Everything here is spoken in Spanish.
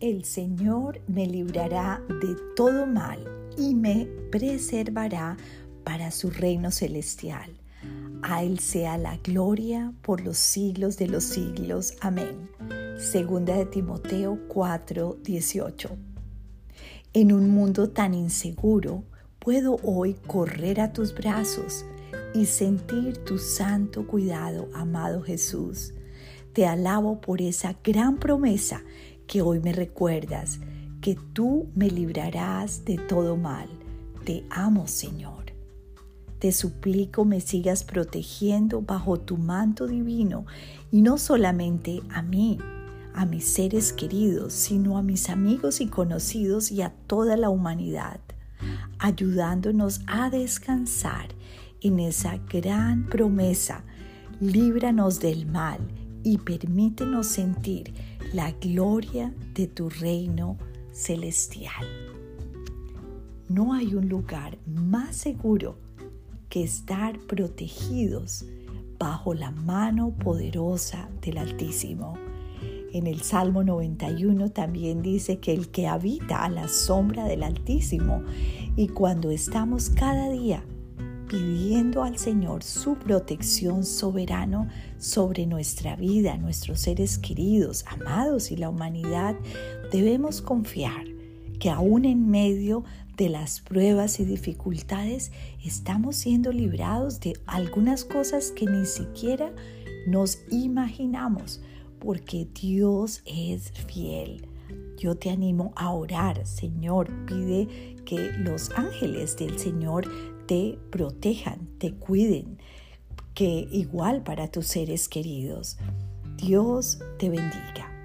el Señor me librará de todo mal y me preservará para su reino celestial. A Él sea la gloria por los siglos de los siglos. Amén. Segunda de Timoteo 4, 18. En un mundo tan inseguro, puedo hoy correr a tus brazos y sentir tu santo cuidado, amado Jesús. Te alabo por esa gran promesa que hoy me recuerdas, que tú me librarás de todo mal. Te amo, Señor. Te suplico me sigas protegiendo bajo tu manto divino y no solamente a mí, a mis seres queridos, sino a mis amigos y conocidos y a toda la humanidad, ayudándonos a descansar en esa gran promesa. Líbranos del mal y permítenos sentir la gloria de tu reino celestial. No hay un lugar más seguro que estar protegidos bajo la mano poderosa del Altísimo. En el Salmo 91 también dice que el que habita a la sombra del Altísimo y cuando estamos cada día pidiendo al Señor su protección soberano sobre nuestra vida, nuestros seres queridos, amados y la humanidad, debemos confiar que aún en medio de las pruebas y dificultades estamos siendo librados de algunas cosas que ni siquiera nos imaginamos, porque Dios es fiel. Yo te animo a orar, Señor, pide que los ángeles del Señor te protejan, te cuiden, que igual para tus seres queridos. Dios te bendiga.